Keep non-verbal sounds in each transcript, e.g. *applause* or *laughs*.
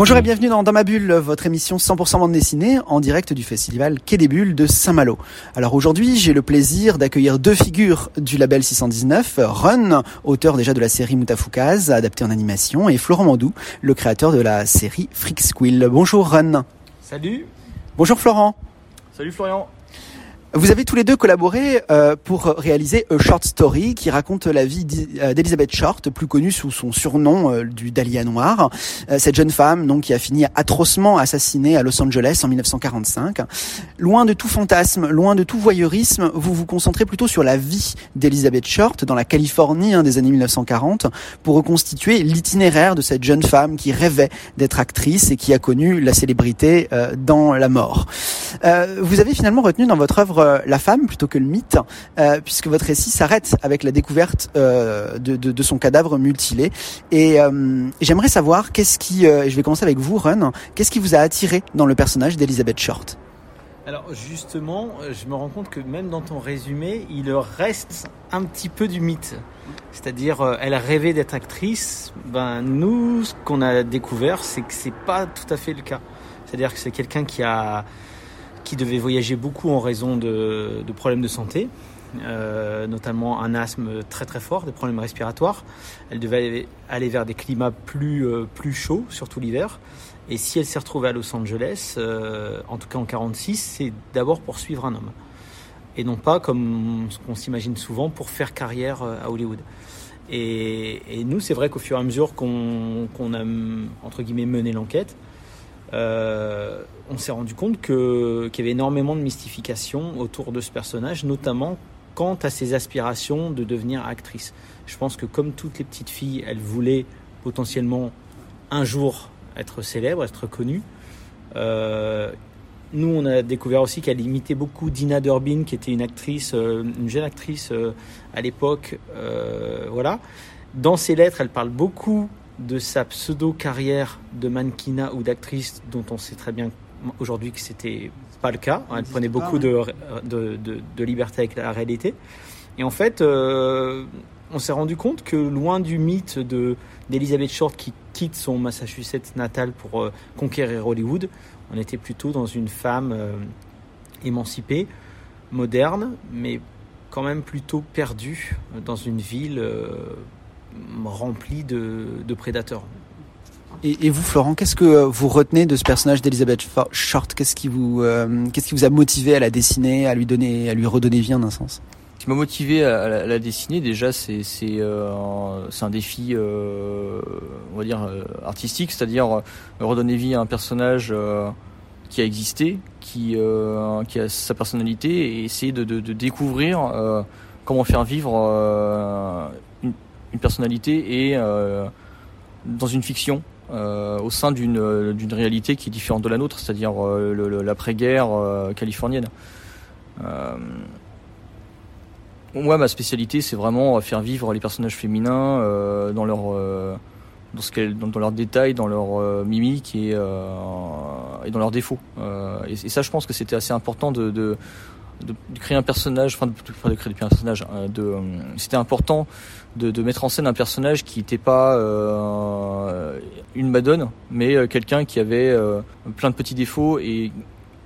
Bonjour et bienvenue dans, dans ma bulle, votre émission 100% bande dessinée en direct du festival Quai des Bulles de Saint-Malo. Alors aujourd'hui, j'ai le plaisir d'accueillir deux figures du label 619, Run, auteur déjà de la série Moutafoukaz, adaptée en animation, et Florent Mandou, le créateur de la série Freak Squill. Bonjour Run. Salut. Bonjour Florent. Salut Florian. Vous avez tous les deux collaboré euh, pour réaliser A Short Story qui raconte la vie euh, d'Elizabeth Short, plus connue sous son surnom euh, du Dahlia Noir. cette jeune femme donc qui a fini atrocement assassinée à Los Angeles en 1945. Loin de tout fantasme, loin de tout voyeurisme, vous vous concentrez plutôt sur la vie d'Elizabeth Short dans la Californie hein, des années 1940 pour reconstituer l'itinéraire de cette jeune femme qui rêvait d'être actrice et qui a connu la célébrité dans la mort. vous avez finalement retenu dans votre œuvre euh, la femme plutôt que le mythe, euh, puisque votre récit s'arrête avec la découverte euh, de, son cadavre mutilé. Et j'aimerais savoir qu'est-ce qui, je vais commencer avec vous, Run, qu'est-ce qui vous a attiré dans le personnage d'Elizabeth Short? Alors justement, je me rends compte que même dans ton résumé, il reste un petit peu du mythe. C'est-à-dire, elle rêvait d'être actrice. Ben nous, ce qu'on a découvert, c'est que c'est pas tout à fait le cas. C'est-à-dire que c'est quelqu'un qui a qui devait voyager beaucoup en raison de, problèmes de santé, euh, notamment un asthme très très fort, des problèmes respiratoires. Elle devait aller vers des climats plus, euh, plus chauds, surtout l'hiver. Et si elle s'est retrouvée à Los Angeles, euh, en tout cas en 46, c'est d'abord pour suivre un homme. Et non pas, comme ce qu'on s'imagine souvent, pour faire carrière à Hollywood. Et, nous, c'est vrai qu'au fur et à mesure qu'on a, entre guillemets, mené l'enquête, euh, on s'est rendu compte qu'il y avait énormément de mystification autour de ce personnage, notamment quant à ses aspirations de devenir actrice. Je pense que comme toutes les petites filles, elle voulait potentiellement un jour être célèbre, être connue. Euh, nous, on a découvert aussi qu'elle imitait beaucoup Dina Durbin, qui était une actrice, euh, une jeune actrice à l'époque. voilà. Dans ses lettres, elle parle beaucoup de sa pseudo-carrière de mannequinat ou d'actrice dont on sait très bien aujourd'hui que c'était pas le cas. Elle prenait beaucoup de, de, liberté avec la réalité. Et en fait, euh, on s'est rendu compte que loin du mythe de d'Elizabeth Short qui quitte son Massachusetts natal pour euh, conquérir Hollywood, on était plutôt dans une femme euh, émancipée, moderne, mais quand même plutôt perdue dans une ville rempli de, prédateurs. Et, vous, Florent, qu'est-ce que vous retenez de ce personnage d'Elizabeth Short? Qu'est-ce qui vous, euh, qu'est-ce qui vous a motivé à la dessiner, à lui donner, à lui redonner vie en un sens? Ce qui m'a motivé à la, dessiner, déjà, c'est c'est euh, un défi, euh, on va dire artistique, c'est-à-dire redonner vie à un personnage qui a existé, qui qui a sa personnalité, et essayer de, de découvrir comment faire vivre une personnalité et euh, dans une fiction. Euh, au sein d'une d'une réalité qui est différente de la nôtre, c'est-à-dire euh, l'après-guerre californienne. moi, ma spécialité, c'est vraiment faire vivre les personnages féminins dans leur dans, ce dans, dans leurs détails, dans leur mimique et, et dans leurs défauts. Et, ça, je pense que c'était assez important de, de, de, créer un personnage, enfin de, créer un personnage. De, c'était important de, mettre en scène un personnage qui n'était pas euh, une madone, mais euh, quelqu'un qui avait euh, plein de petits défauts et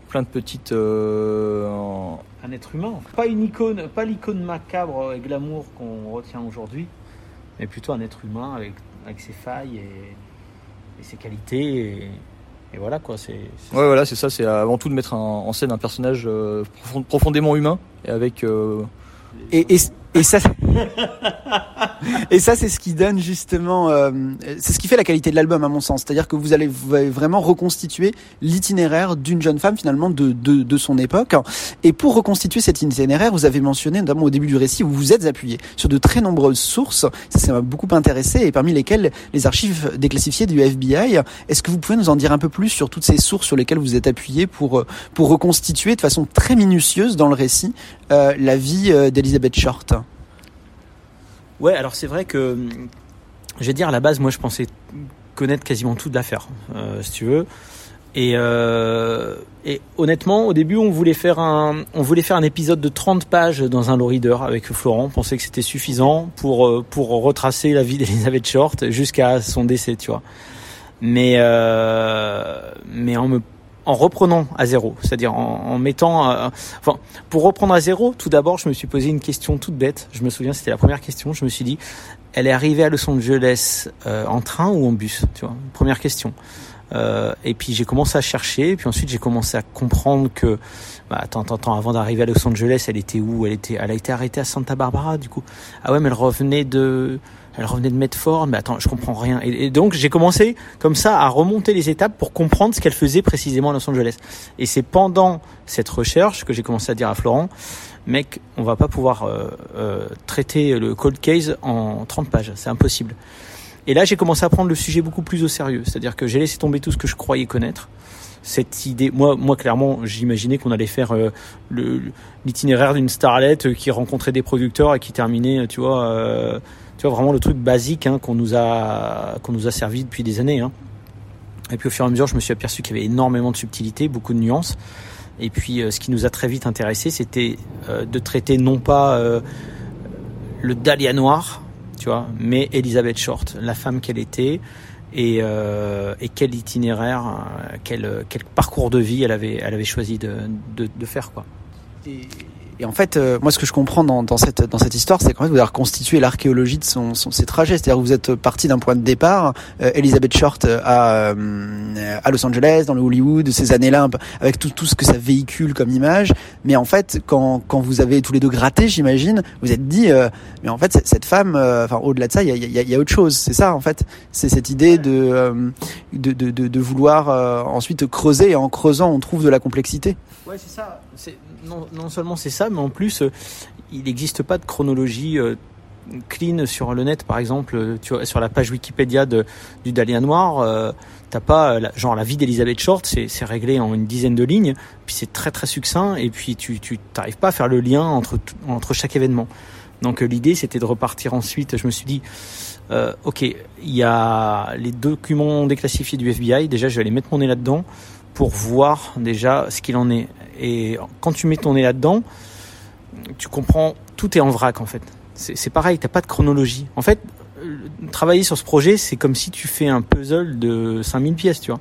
plein de petites. Un être humain, pas une icône, pas l'icône macabre et glamour qu'on retient aujourd'hui, mais plutôt un être humain avec, avec ses failles et, ses qualités. Et, voilà quoi, c'est. Ouais, voilà, c'est ça. C'est avant tout de mettre en, scène un personnage profondément humain et avec. Et, et, et ça, *laughs* et ça, c'est ce qui donne justement, euh, c'est ce qui fait la qualité de l'album à mon sens. C'est-à-dire que vous allez, vraiment reconstituer l'itinéraire d'une jeune femme finalement de, de, de, son époque. Et pour reconstituer cet itinéraire, vous avez mentionné notamment au début du récit, vous vous êtes appuyé sur de très nombreuses sources. Ça, m'a beaucoup intéressé et parmi lesquelles les archives déclassifiées du FBI. Est-ce que vous pouvez nous en dire un peu plus sur toutes ces sources sur lesquelles vous êtes appuyé pour pour reconstituer de façon très minutieuse dans le récit euh, la vie euh, d'Elizabeth Short? Ouais, alors c'est vrai que, je vais dire, à la base, moi je pensais connaître quasiment toute l'affaire, euh, si tu veux. Et, euh, et honnêtement, au début, on voulait faire un, on voulait faire un épisode de 30 pages dans un low avec Florent. On pensait que c'était suffisant pour euh, pour retracer la vie *laughs* d'Elizabeth Short jusqu'à son décès, tu vois. Mais euh, mais en me en reprenant à zéro, c'est-à-dire en, mettant, euh, enfin, pour reprendre à zéro, tout d'abord, je me suis posé une question toute bête. Je me souviens, c'était la première question. Je me suis dit, elle est arrivée à Los Angeles euh, en train ou en bus, tu vois? Première question. Euh, et puis j'ai commencé à chercher, et puis ensuite j'ai commencé à comprendre que, bah, attends, attends, attends, avant d'arriver à Los Angeles, elle était où? Elle était, elle a été arrêtée à Santa Barbara, du coup. Ah ouais, mais elle revenait de, elle revenait de Medford, mais attends, je comprends rien. Et, donc j'ai commencé comme ça à remonter les étapes pour comprendre ce qu'elle faisait précisément à Los Angeles. Et c'est pendant cette recherche que j'ai commencé à dire à Florent, mec, on va pas pouvoir euh, euh, traiter le cold case en 30 pages, c'est impossible. Et là, j'ai commencé à prendre le sujet beaucoup plus au sérieux, c'est-à-dire que j'ai laissé tomber tout ce que je croyais connaître. Cette idée, moi, moi clairement, j'imaginais qu'on allait faire euh, l'itinéraire d'une starlette euh, qui rencontrait des producteurs et qui terminait, tu vois, euh, tu vois vraiment le truc basique hein, qu'on nous a qu'on nous a servi depuis des années. Hein. Et puis au fur et à mesure, je me suis aperçu qu'il y avait énormément de subtilité, beaucoup de nuances. Et puis, euh, ce qui nous a très vite intéressé, c'était euh, de traiter non pas le Dahlia noir, tu vois, mais Elizabeth Short, la femme qu'elle était et, euh, quel itinéraire, euh, quel, parcours de vie elle avait, elle avait choisi de, faire, quoi. Et en fait, euh, moi, ce que je comprends dans, dans cette dans cette histoire, c'est qu'en fait, vous avez reconstitué l'archéologie de son, son ses trajets. C'est-à-dire, que vous êtes parti d'un point de départ. Euh, Elizabeth Short euh, à euh, à Los Angeles, dans le Hollywood, ces années-là, avec tout tout ce que ça véhicule comme image. Mais en fait, quand quand vous avez tous les deux gratté, j'imagine, vous êtes dit, euh, mais en fait, cette- femme, euh, enfin, au-delà de ça, il y a, y, a, y a autre chose. C'est ça, en fait. C'est cette idée de de, de, de de vouloir ensuite creuser et en creusant, on trouve de la complexité. Ouais, c'est ça. Non, seulement c'est ça, mais en plus, euh, il n'existe pas de chronologie euh, clean sur le net. Par exemple, euh, sur la page Wikipédia du Dahlia Noir, t'as pas genre la vie d'Elizabeth Short, c'est réglé en une dizaine de lignes, puis c'est très très succinct, et puis tu t'arrives pas à faire le lien entre entre chaque événement. Donc l'idée c'était de repartir ensuite. Je me suis dit, ok, il y a les documents déclassifiés du FBI. Déjà, je vais aller mettre mon nez là-dedans pour voir déjà ce qu'il en est. Et quand tu mets ton nez là-dedans, tu comprends, tout est en vrac en fait. C'est pareil, t'as pas de chronologie. En fait, euh, travailler sur ce projet, c'est comme si tu fais un puzzle de 5000 pièces, tu vois.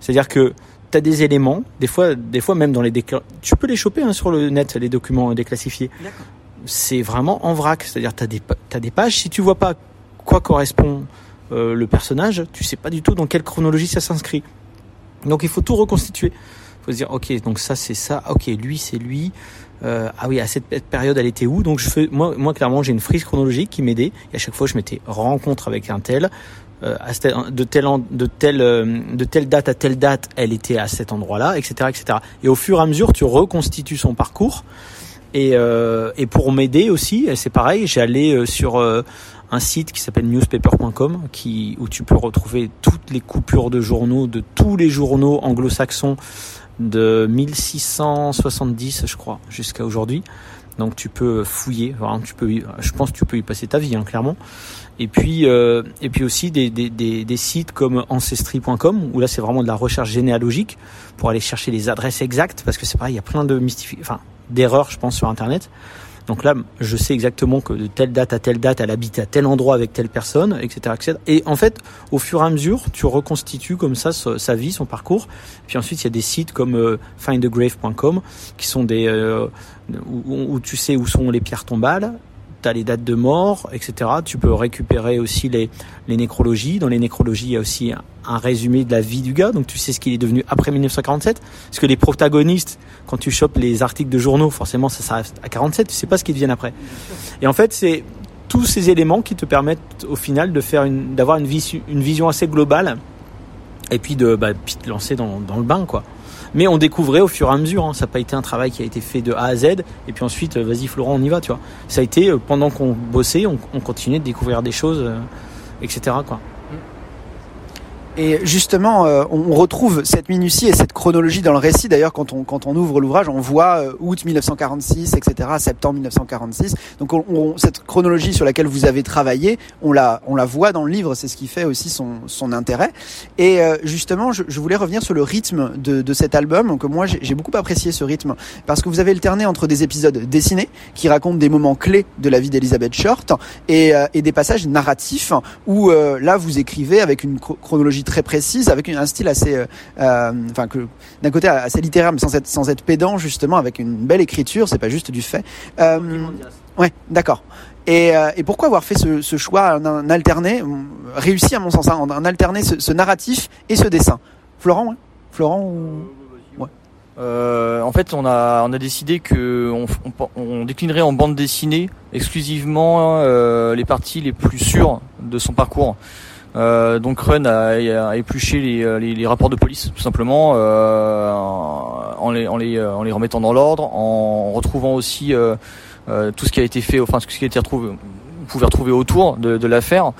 C'est-à-dire que tu as des éléments, des fois, des fois même dans les tu peux les choper hein, sur le net, les documents déclassifiés. C'est vraiment en vrac, c'est-à-dire tu as t'as des pages, si tu vois pas quoi correspond euh, le personnage, tu sais pas du tout dans quelle chronologie ça s'inscrit. Donc il faut tout reconstituer. Faut se dire, ok, donc ça c'est ça, ok, lui c'est lui. Euh, ah oui, à cette période elle était où? Donc je fais, moi, moi clairement j'ai une frise chronologique qui m'aidait. Et à chaque fois je mettais rencontre avec un tel. Euh, à cette- de telle de telle euh, de telle date à telle date, elle était à cet endroit-là, etc., etc. Et au fur et à mesure, tu reconstitues son parcours. Et, euh, et pour m'aider aussi, c'est pareil, allé euh, sur euh, un site qui s'appelle newspaper.com qui où tu peux retrouver toutes les coupures de journaux de tous les journaux anglo-saxons de 1670 je crois jusqu'à aujourd'hui. Donc tu peux fouiller, tu peux, je pense tu peux y passer ta vie hein, clairement. Et puis euh, et puis aussi des, des, des, des sites comme ancestry.com où là c'est vraiment de la recherche généalogique pour aller chercher les adresses exactes parce que c'est pareil, il y a plein de mystifi- enfin d'erreurs je pense sur internet. Donc là, je sais exactement que de telle date à telle date, elle habite à tel endroit avec telle personne, etc., etc. Et en fait, au fur et à mesure, tu reconstitues comme ça sa, vie, son parcours. Puis ensuite, il y a des sites comme euh, findagrave.com qui sont des euh, où tu sais où sont les pierres tombales. Tu as les dates de mort, etc. Tu peux récupérer aussi les, les nécrologies. Dans les nécrologies, il y a aussi un, résumé de la vie du gars. Donc tu sais ce qu'il est devenu après 1947. Parce que les protagonistes, quand tu chopes les articles de journaux, forcément ça s'arrête à 47. Tu sais pas ce qu'ils deviennent après. Et en fait, c'est tous ces éléments qui te permettent au final une, d'avoir une vision assez globale et puis de, bah, puis de lancer dans, dans le bain, quoi. Mais on découvrait au fur et à mesure. Hein. Ça n'a pas été un travail qui a été fait de A à Z. Et puis ensuite, euh, vas-y Florent, on y va, tu vois. Ça a été euh, pendant qu'on bossait, on, on continuait de découvrir des choses, euh, etc. Quoi. Et justement, euh, on retrouve cette minutie et cette chronologie dans le récit. D'ailleurs, quand on, quand on ouvre l'ouvrage, on voit euh, août 1946, etc., septembre 1946. Donc, on, on, cette chronologie sur laquelle vous avez travaillé, on la, on la voit dans le livre. C'est ce qui fait aussi son, son intérêt. Et euh, justement, je, je, voulais revenir sur le rythme de, de cet album. Donc, moi, j'ai beaucoup apprécié ce rythme parce que vous avez alterné entre des épisodes dessinés qui racontent des moments clés de la vie d'Elizabeth Short et, et, des passages narratifs où là, vous écrivez avec une chronologie très précise, avec un style assez, euh, euh, enfin que d'un côté assez littéraire, mais sans être sans être pédant justement, avec une belle écriture. C'est pas juste du fait. Euh, ouais, d'accord. Et, et, pourquoi avoir fait ce, ce choix, un, alterné, réussi à mon sens, hein, un alterné ce, ce, narratif et ce dessin? Florent, ouais Florent. Euh, en fait, on a on a décidé que on, on, on déclinerait en bande dessinée exclusivement euh, les parties les plus sûres de son parcours. Euh, donc Run a, a épluché les, les, les, rapports de police tout simplement euh, en, les, en, les, en les remettant dans l'ordre, en retrouvant aussi euh, euh, tout ce qui a été fait, enfin ce qui a été retrouvé, vous retrouver autour de, de l'affaire.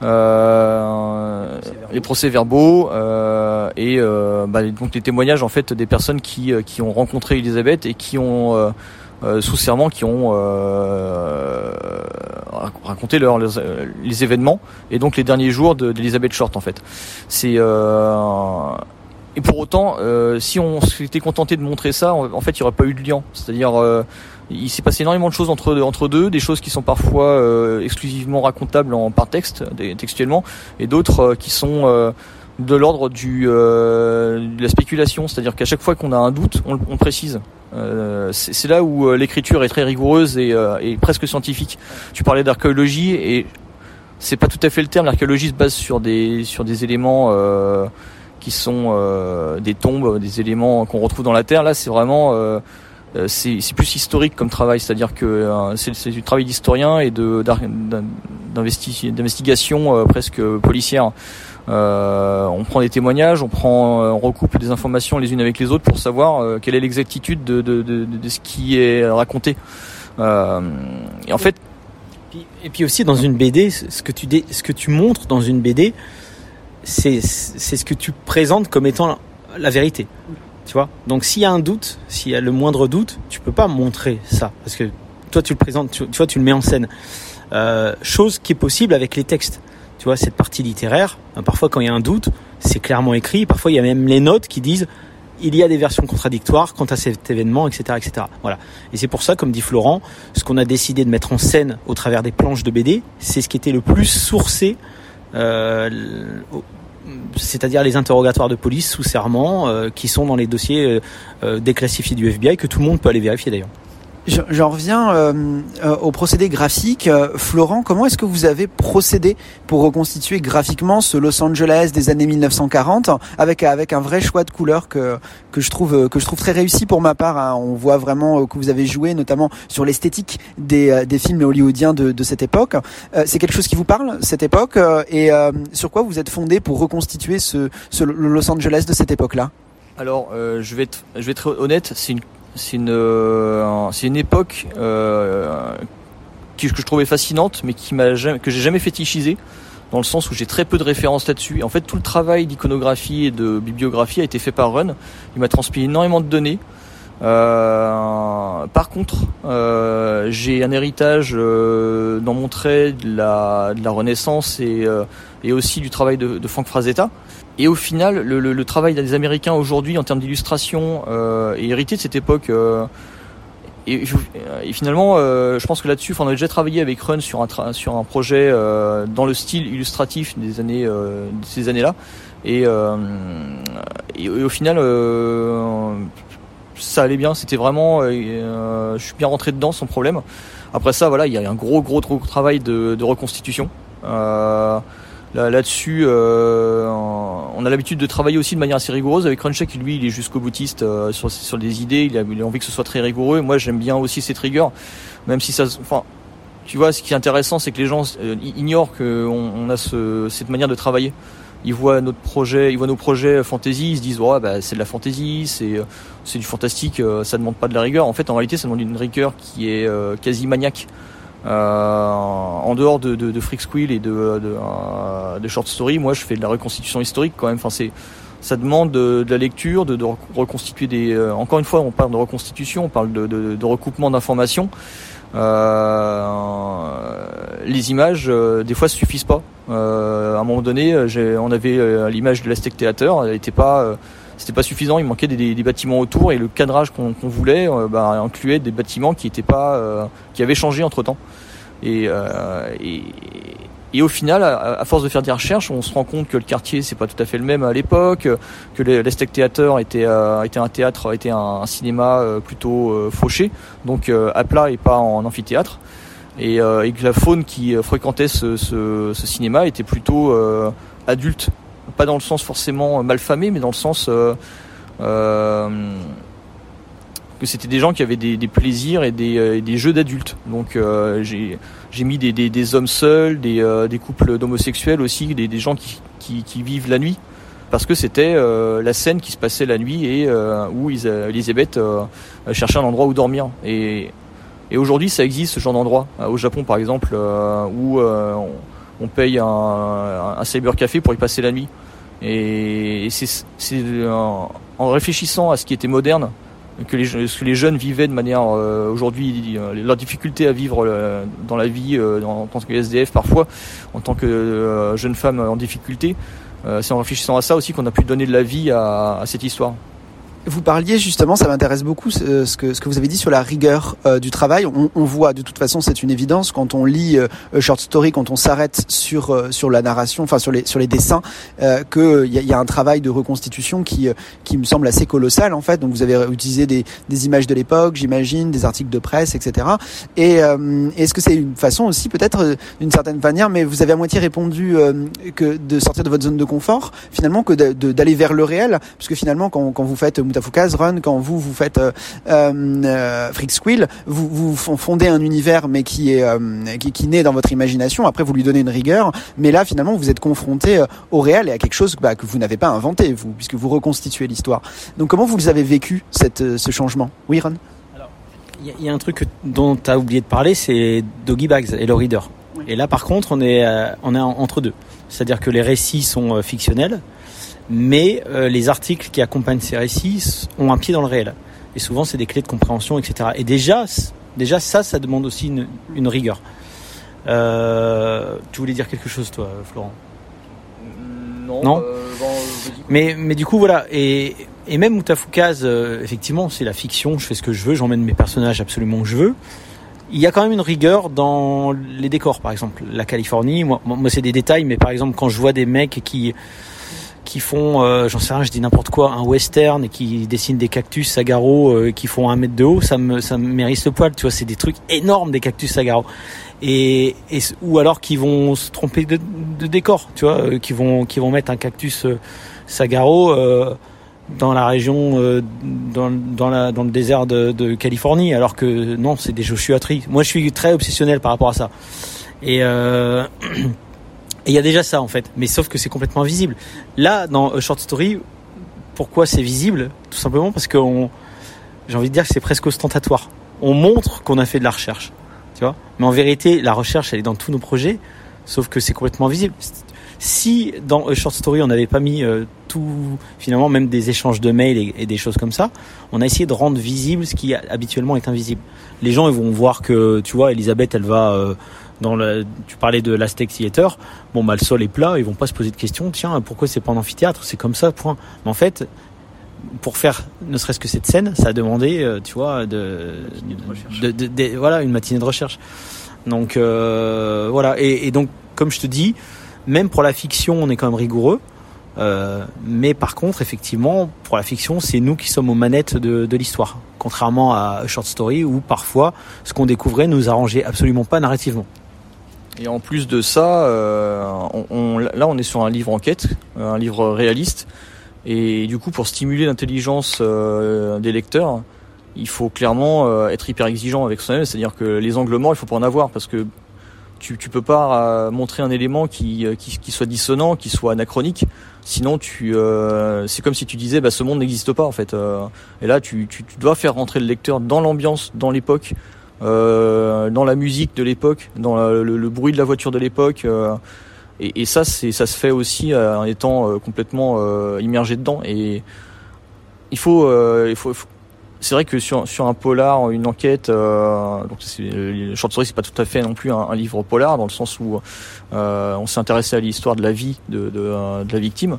Euh, les procès verbaux euh, et bah, donc les témoignages en fait des personnes qui, qui ont rencontré Elisabeth et qui ont euh, sous serment qui ont euh, raconté leur, les événements et donc les derniers jours d'Elizabeth Short en fait. C'est euh, et pour autant, si on s'était contenté de montrer ça, en, fait, il n'y aurait pas eu de lien. C'est-à-dire, il s'est passé énormément de choses entre, entre deux, des choses qui sont parfois exclusivement racontables par texte, textuellement, et d'autres qui sont de l'ordre du de la spéculation, c'est-à-dire qu'à chaque fois qu'on a un doute, on précise. Euh, c'est là où euh, l'écriture est très rigoureuse et, euh, et presque scientifique. Tu parlais d'archéologie et c'est pas tout à fait le terme. L'archéologie se base sur des sur des éléments euh, qui sont euh, des tombes, des éléments qu'on retrouve dans la terre. Là, c'est vraiment euh, c'est plus historique comme travail, c'est-à-dire que c'est du travail d'historien et de d'investigation presque policière. Euh, on prend des témoignages, on prend, euh, on recoupe des informations les unes avec les autres pour savoir euh, quelle est l'exactitude de, ce qui est raconté. Et en fait, et puis aussi dans une BD, ce que tu ce que tu montres dans une BD, c'est ce que tu présentes comme étant la vérité. Tu vois? Donc s'il y a un doute, s'il y a le moindre doute, tu peux pas montrer ça parce que toi tu le présentes, tu, tu vois, tu le mets en scène. Chose qui est possible avec les textes tu vois, cette partie littéraire, ben, parfois quand il y a un doute, c'est clairement écrit. Parfois, il y a même les notes qui disent il y a des versions contradictoires quant à cet événement, etc., etc. Voilà. Et c'est pour ça, comme dit Florent, ce qu'on a décidé de mettre en scène au travers des planches de BD, c'est ce qui était le plus sourcé, euh, c'est-à-dire les interrogatoires de police sous serment, euh, qui sont dans les dossiers euh, déclassifiés du FBI, que tout le monde peut aller vérifier d'ailleurs. J'en reviens euh, euh, au procédé graphique. Euh, Florent, comment est-ce que vous avez procédé pour reconstituer graphiquement ce Los Angeles des années 1940 avec avec un vrai choix de couleurs que que je trouve que je trouve très réussi pour ma part. Hein. On voit vraiment que vous avez joué notamment sur l'esthétique des, des films hollywoodiens de, cette époque. C'est quelque chose qui vous parle cette époque et sur quoi vous êtes fondé pour reconstituer ce, ce Los Angeles de cette époque-là? Alors, je vais être, je vais être honnête, c'est une c'est une, euh, c'est une époque euh, que je trouvais fascinante, mais qui m'a que j'ai jamais fétichisé, dans le sens où j'ai très peu de références là-dessus. en fait, tout le travail d'iconographie et de bibliographie a été fait par Run. Il m'a transmis énormément de données. Euh, par contre, j'ai un héritage dans mon trait de la, Renaissance et, et aussi du travail de, de Frank Frazetta. Et au final, le, travail des Américains aujourd'hui en termes d'illustration euh, est hérité de cette époque. Euh, et, finalement, euh, je pense que là-dessus, on a déjà travaillé avec Run sur un, projet dans le style illustratif des années, de ces années-là. Et, au final, ça allait bien. C'était vraiment, je suis bien rentré dedans sans problème. Après ça, voilà, il y a un gros, gros, gros travail de, reconstitution. Là-dessus, euh, on a l'habitude de travailler aussi de manière assez rigoureuse avec Crunchek. Lui, il est jusqu'au boutiste euh, sur, sur des idées. Il a, il a, envie que ce soit très rigoureux. Moi, j'aime bien aussi cette rigueur, même si ça, enfin, tu vois, ce qui est intéressant, c'est que les gens euh, ignorent qu'on on a ce, cette manière de travailler. Ils voient notre projet, ils voient nos projets fantasy, ils se disent ouais, bah, c'est de la fantasy, c'est euh, c'est du fantastique, euh, ça demande pas de la rigueur. En fait, en réalité, ça demande une rigueur qui est quasi maniaque. Euh, en dehors de, de, de Freak Squill et de, de, euh, de, Short Story, moi je fais de la reconstitution historique quand même. Enfin, c'est, ça demande de, la lecture, de, reconstituer des. Euh, encore une fois, on parle de reconstitution, on parle de, recoupement d'informations. Euh, les images, euh, des fois, suffisent pas. Euh, à un moment donné, on avait l'image de l'Aztec Theater, elle n'était pas c'était pas suffisant, il manquait des, bâtiments autour et le cadrage qu'on voulait bah, incluait des bâtiments qui étaient pas, qui avaient changé entre temps. Et, euh, et, au final, à, force de faire des recherches, on se rend compte que le quartier c'est pas tout à fait le même à l'époque, que l'Estec Theater était, euh, était un théâtre, était un, cinéma euh, plutôt euh, fauché, donc à plat et pas en amphithéâtre, et, que la faune qui fréquentait ce cinéma était plutôt adulte, pas dans le sens forcément malfamé, mais dans le sens que c'était des gens qui avaient des, plaisirs et des, euh, jeux d'adultes. Donc euh, j'ai mis des, hommes seuls, des, euh, couples d'homosexuels aussi, des, gens qui, vivent la nuit. Parce que c'était la scène qui se passait la nuit et où Elisabeth cherchait un endroit où dormir. Et, aujourd'hui, ça existe ce genre d'endroit. Au Japon, par exemple, où on, paye un, un cybercafé pour y passer la nuit. Et, c'est en, en réfléchissant à ce qui était moderne, que les, que les jeunes vivaient de manière euh, aujourd'hui euh, leur difficulté à vivre euh, dans la vie en, tant que SDF parfois en tant que jeune femme en difficulté c'est en réfléchissant à ça aussi qu'on a pu donner de la vie à cette histoire vous parliez justement, ça m'intéresse beaucoup ce, que, ce que vous avez dit sur la rigueur euh, du travail. On, on, voit de toute façon, c'est une évidence quand on lit euh, short story, quand on s'arrête sur euh, sur la narration, enfin sur les sur les dessins, euh, qu'il y a, y a, un travail de reconstitution qui qui me semble assez colossal en fait. Donc vous avez utilisé des, des images de l'époque, j'imagine, des articles de presse, etc. Et est-ce que c'est une façon aussi peut-être d'une certaine manière, mais vous avez à moitié répondu que de sortir de votre zone de confort, finalement que d'aller vers le réel, parce que finalement quand, quand vous faites Mutafukaz Run, quand vous vous faites euh, euh, Freak Squill, vous, vous fondez un univers mais qui est euh, qui, qui naît dans votre imagination. Après, vous lui donnez une rigueur, mais là finalement vous êtes confronté euh, au réel et à quelque chose bah, que vous n'avez pas inventé, vous, puisque vous reconstituez l'histoire. Donc comment vous avez vécu cette, euh, ce changement? Oui, Ron? Il y, a un truc dont tu as oublié de parler, c'est Doggy Bags et le reader. Et là, par contre, on est, on est entre deux. C'est-à-dire que les récits sont fictionnels, mais euh, les articles qui accompagnent ces récits ont un pied dans le réel. Et souvent, c'est des clés de compréhension, etc. Et déjà, déjà ça, ça demande aussi une, une rigueur. Euh, tu voulais dire quelque chose, toi, Florent? Non. non? euh, mais, mais du coup, voilà. Et, et même Moutafoukaz, euh, effectivement, c'est la fiction. Je fais ce que je veux, j'emmène mes personnages absolument où je veux. Il y a quand même une rigueur dans les décors, par exemple. La Californie, moi, moi c'est des détails, mais par exemple, quand je vois des mecs qui font, euh, j'en sais rien, je dis n'importe quoi, un western et qui dessinent des cactus sagaro euh, qui font un mètre de haut, ça me ça mérite le poil, tu vois, c'est des trucs énormes des cactus sagaro. Et, et ou alors qui vont se tromper de, décor, tu vois, euh, qui vont qui vont mettre un cactus sagaro dans la région, dans, dans, la, dans le désert de, Californie, alors que non, c'est des Joshua. Moi, je suis très obsessionnel par rapport à ça. Et *clears throat* Et il y a déjà ça en fait, mais sauf que c'est complètement invisible. Là, dans A Short Story, pourquoi c'est visible? Tout simplement parce que j'ai envie de dire que c'est presque ostentatoire. On montre qu'on a fait de la recherche, tu vois? Mais en vérité, la recherche, elle est dans tous nos projets, sauf que c'est complètement visible. Si dans A Short Story, on n'avait pas mis euh, tout, finalement, même des échanges de mails et, des choses comme ça, on a essayé de rendre visible ce qui habituellement est invisible. Les gens, ils vont voir que, tu vois, Elisabeth, elle va euh, dans le, tu parlais de l'Aztec Theater, bon bah le sol est plat, ils vont pas se poser de questions, tiens pourquoi c'est pas en amphithéâtre, c'est comme ça, point. Mais en fait, pour faire ne serait-ce que cette scène, ça a demandé, euh, tu vois, de, de, de, de, voilà une matinée de recherche. Donc euh, voilà, et, et, donc comme je te dis, même pour la fiction, on est quand même rigoureux. Euh, mais par contre, effectivement, pour la fiction, c'est nous qui sommes aux manettes de, de l'histoire, contrairement à Short Story où parfois ce qu'on découvrait nous arrangeait absolument pas narrativement. Et en plus de ça, euh, on, on, là on est sur un livre enquête, un livre réaliste. Et du coup, pour stimuler l'intelligence euh, des lecteurs, il faut clairement euh, être hyper exigeant avec soi-même. C'est-à-dire que les angles morts, il faut pas en avoir parce que tu, tu peux pas euh, montrer un élément qui, euh, qui, qui, soit dissonant, qui soit anachronique. Sinon, tu, euh, c'est comme si tu disais, bah, ce monde n'existe pas en fait. et là, tu, tu, tu, dois faire rentrer le lecteur dans l'ambiance, dans l'époque, euh, dans la musique de l'époque, dans le, bruit de la voiture de l'époque. Euh, et, et, ça, c'est ça se fait aussi en étant complètement immergé dedans. Et il faut, il faut, faut c'est vrai que sur, sur un polar, une enquête, euh, donc Short Story, c'est pas tout à fait non plus un, un livre polar dans le sens où euh, on s'est intéressé à l'histoire de la vie de, de, de la victime,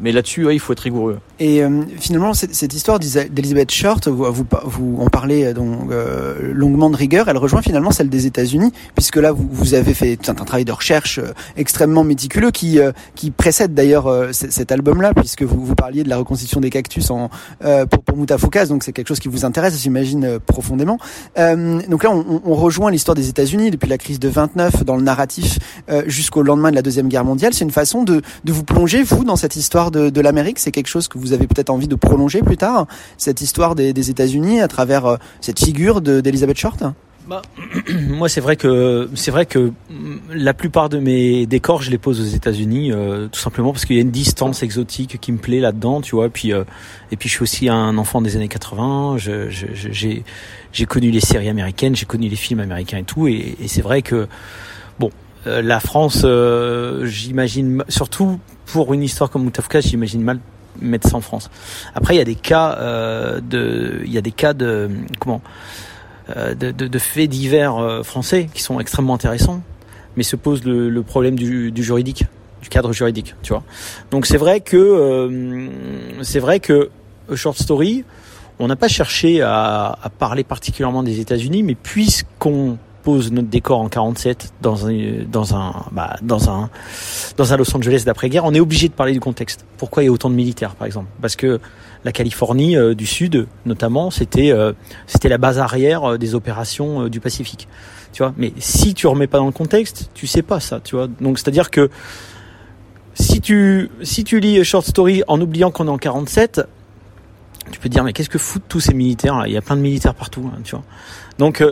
mais là-dessus, ouais, il faut être rigoureux. Et euh, finalement, cette, cette histoire d'Elizabeth Short, vous, vous, vous en parlez euh, donc euh, longuement de rigueur, elle rejoint finalement celle des États-Unis, puisque là, vous, vous avez fait un, travail de recherche extrêmement méticuleux qui qui précède d'ailleurs cet album-là, puisque vous, vous parliez de la reconstitution des cactus en pour, pour Moutafoukaz, donc c'est quelque chose qui vous intéresse, j'imagine, euh, profondément. Euh, donc là, on, rejoint l'histoire des États-Unis depuis la crise de 29 dans le narratif euh, jusqu'au lendemain de la Deuxième Guerre mondiale. C'est une façon de, vous plonger, vous, dans cette histoire de, l'Amérique. C'est quelque chose que vous avez peut-être envie de prolonger plus tard, cette histoire des, États-Unis à travers cette figure d'Elizabeth Short? Bah, *clears throat* moi, c'est vrai que c'est vrai que la plupart de mes décors, je les pose aux États-Unis, euh, tout simplement parce qu'il y a une distance exotique qui me plaît là-dedans, tu vois. Puis, euh, et puis, je suis aussi un enfant des années 80. j'ai j'ai connu les séries américaines, j'ai connu les films américains et tout. Et, et c'est vrai que bon, euh, la France, j'imagine surtout pour une histoire comme Moutafka, j'imagine mal mettre ça en France. Après, il y a des cas de, il y a des cas de comment euh, de, de, faits divers euh, français qui sont extrêmement intéressants, mais se pose le, problème du, juridique, du cadre juridique, tu vois. Donc c'est vrai que euh, c'est vrai que short story, on n'a pas cherché à, à, parler particulièrement des États-Unis, mais puisqu'on pose notre décor en 47 dans un dans un bah, dans un dans un Los Angeles d'après-guerre, on est obligé de parler du contexte. Pourquoi il y a autant de militaires, par exemple? Parce que la Californie euh, du Sud, notamment, c'était euh, c'était la base arrière euh, des opérations du Pacifique. Tu vois, mais si tu remets pas dans le contexte, tu sais pas ça, tu vois. Donc c'est-à-dire que si tu si tu lis Short Story en oubliant qu'on est en 47, tu peux te dire mais qu'est-ce que foutent tous ces militaires là? Il y a plein de militaires partout, hein, tu vois. Donc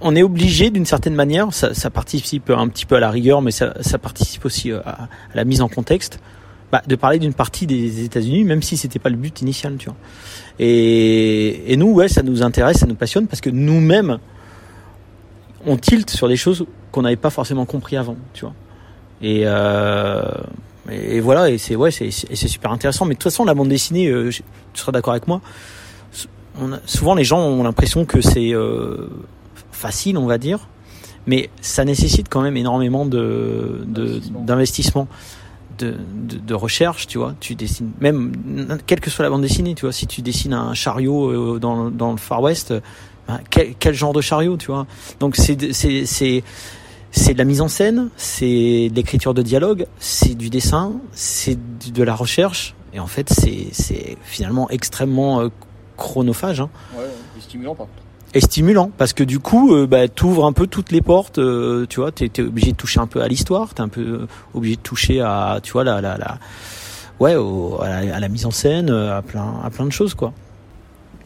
on est obligé d'une certaine manière, ça, participe un petit peu à la rigueur, mais ça, participe aussi à, à, la mise en contexte bah, de parler d'une partie des États-Unis, même si c'était pas le but initial, tu vois. Et, et nous, ouais, ça nous intéresse, ça nous passionne parce que nous-mêmes, on tilte sur des choses qu'on n'avait pas forcément compris avant, tu vois. Et, euh, et, voilà, et c'est ouais, c'est super intéressant. Mais de toute façon, la bande dessinée, euh, tu seras d'accord avec moi. On a, souvent, les gens ont l'impression que c'est euh, facile, on va dire, mais ça nécessite quand même énormément de d'investissement. De, de, recherche, tu vois. Tu dessines, même quelle que soit la bande dessinée, tu vois. Si tu dessines un chariot euh, dans, dans le Far West, ben, quel, genre de chariot, tu vois. Donc c'est c'est de la mise en scène, c'est de l'écriture de dialogue, c'est du dessin, c'est de la recherche. Et en fait, c'est c'est finalement extrêmement euh, chronophage. Hein. Ouais, et stimulant par contre est stimulant parce que du coup euh, bah, t'ouvres un peu toutes les portes euh, tu vois t'es es obligé de toucher un peu à l'histoire t'es un peu euh, obligé de toucher à tu vois la la, la ouais au, la, à, la, mise en scène à plein à plein de choses quoi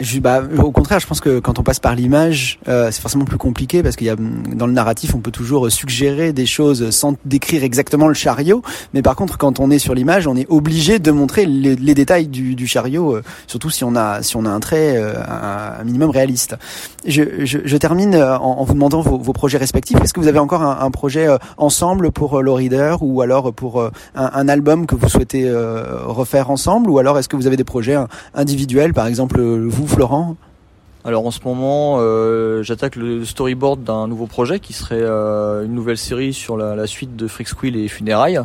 je, bah, au contraire, je pense que quand on passe par l'image, euh, c'est forcément plus compliqué parce qu'il y a dans le narratif, on peut toujours suggérer des choses sans décrire exactement le chariot. Mais par contre, quand on est sur l'image, on est obligé de montrer les, les détails du, du chariot, euh, surtout si on a si on a un trait euh, un, minimum réaliste. Je, je, je termine en, en, vous demandant vos, vos projets respectifs. Est-ce que vous avez encore un, un projet ensemble pour Low Reader ou alors pour un, un, album que vous souhaitez refaire ensemble? Ou alors est-ce que vous avez des projets individuels, par exemple vous Florent alors en ce moment, euh, j'attaque le storyboard d'un nouveau projet qui serait euh, une nouvelle série sur la, suite de Freak Squill et Funérailles.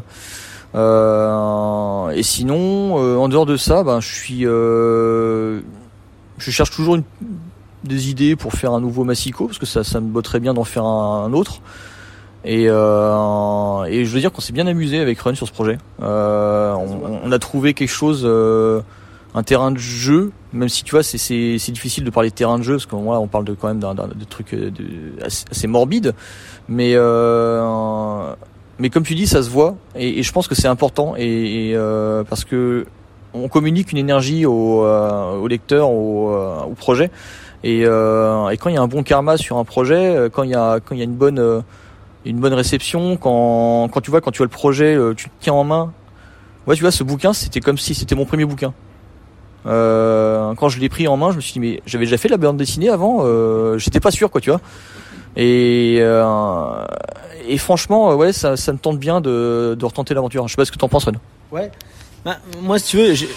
Euh, et sinon, en dehors de ça, ben, je cherche toujours des idées pour faire un nouveau Massico parce que ça, me botterait bien d'en faire un, autre. Et, je veux dire qu'on s'est bien amusé avec Run sur ce projet. On, a trouvé quelque chose un terrain de jeu, même si tu vois c'est difficile de parler de terrain de jeu parce qu'on voilà, on parle de quand même d'un de trucs euh, de, assez, morbide, mais euh, mais comme tu dis ça se voit et, et je pense que c'est important et, euh, parce que on communique une énergie au, euh, lecteur, au, euh, au projet et, euh, et quand il y a un bon karma sur un projet, quand il y a quand il y a une bonne une bonne réception, quand quand tu vois quand tu vois le projet, tu te tiens en main. Ouais, tu vois, ce bouquin, c'était comme si c'était mon premier bouquin. Euh, quand je l'ai pris en main, je me suis dit mais j'avais déjà fait la bande dessinée avant, euh, j'étais pas sûr quoi, tu vois. Et euh, et franchement, ouais, ça, ça me tente bien de, de retenter l'aventure. Je sais pas ce que t'en penses, Ren. Ouais. Bah, moi, si tu veux, j'ai-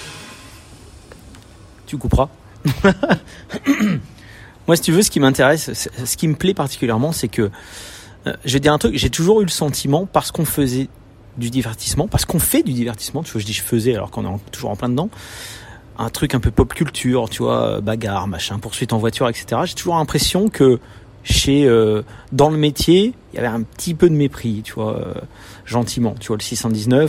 tu couperas. *coughs* moi, si tu veux, ce qui m'intéresse, ce qui me plaît particulièrement, c'est que euh, je vais dire un truc. J'ai toujours eu le sentiment, parce qu'on faisait du divertissement, parce qu'on fait du divertissement. Tu vois, je dis je faisais alors qu'on est en- toujours en plein dedans. Un truc un peu pop culture, tu vois, bagarre, machin, poursuite en voiture, etc. J'ai toujours l'impression que chez euh, dans le métier, il y avait un petit peu de mépris, tu vois, euh, gentiment. Tu vois, le 619,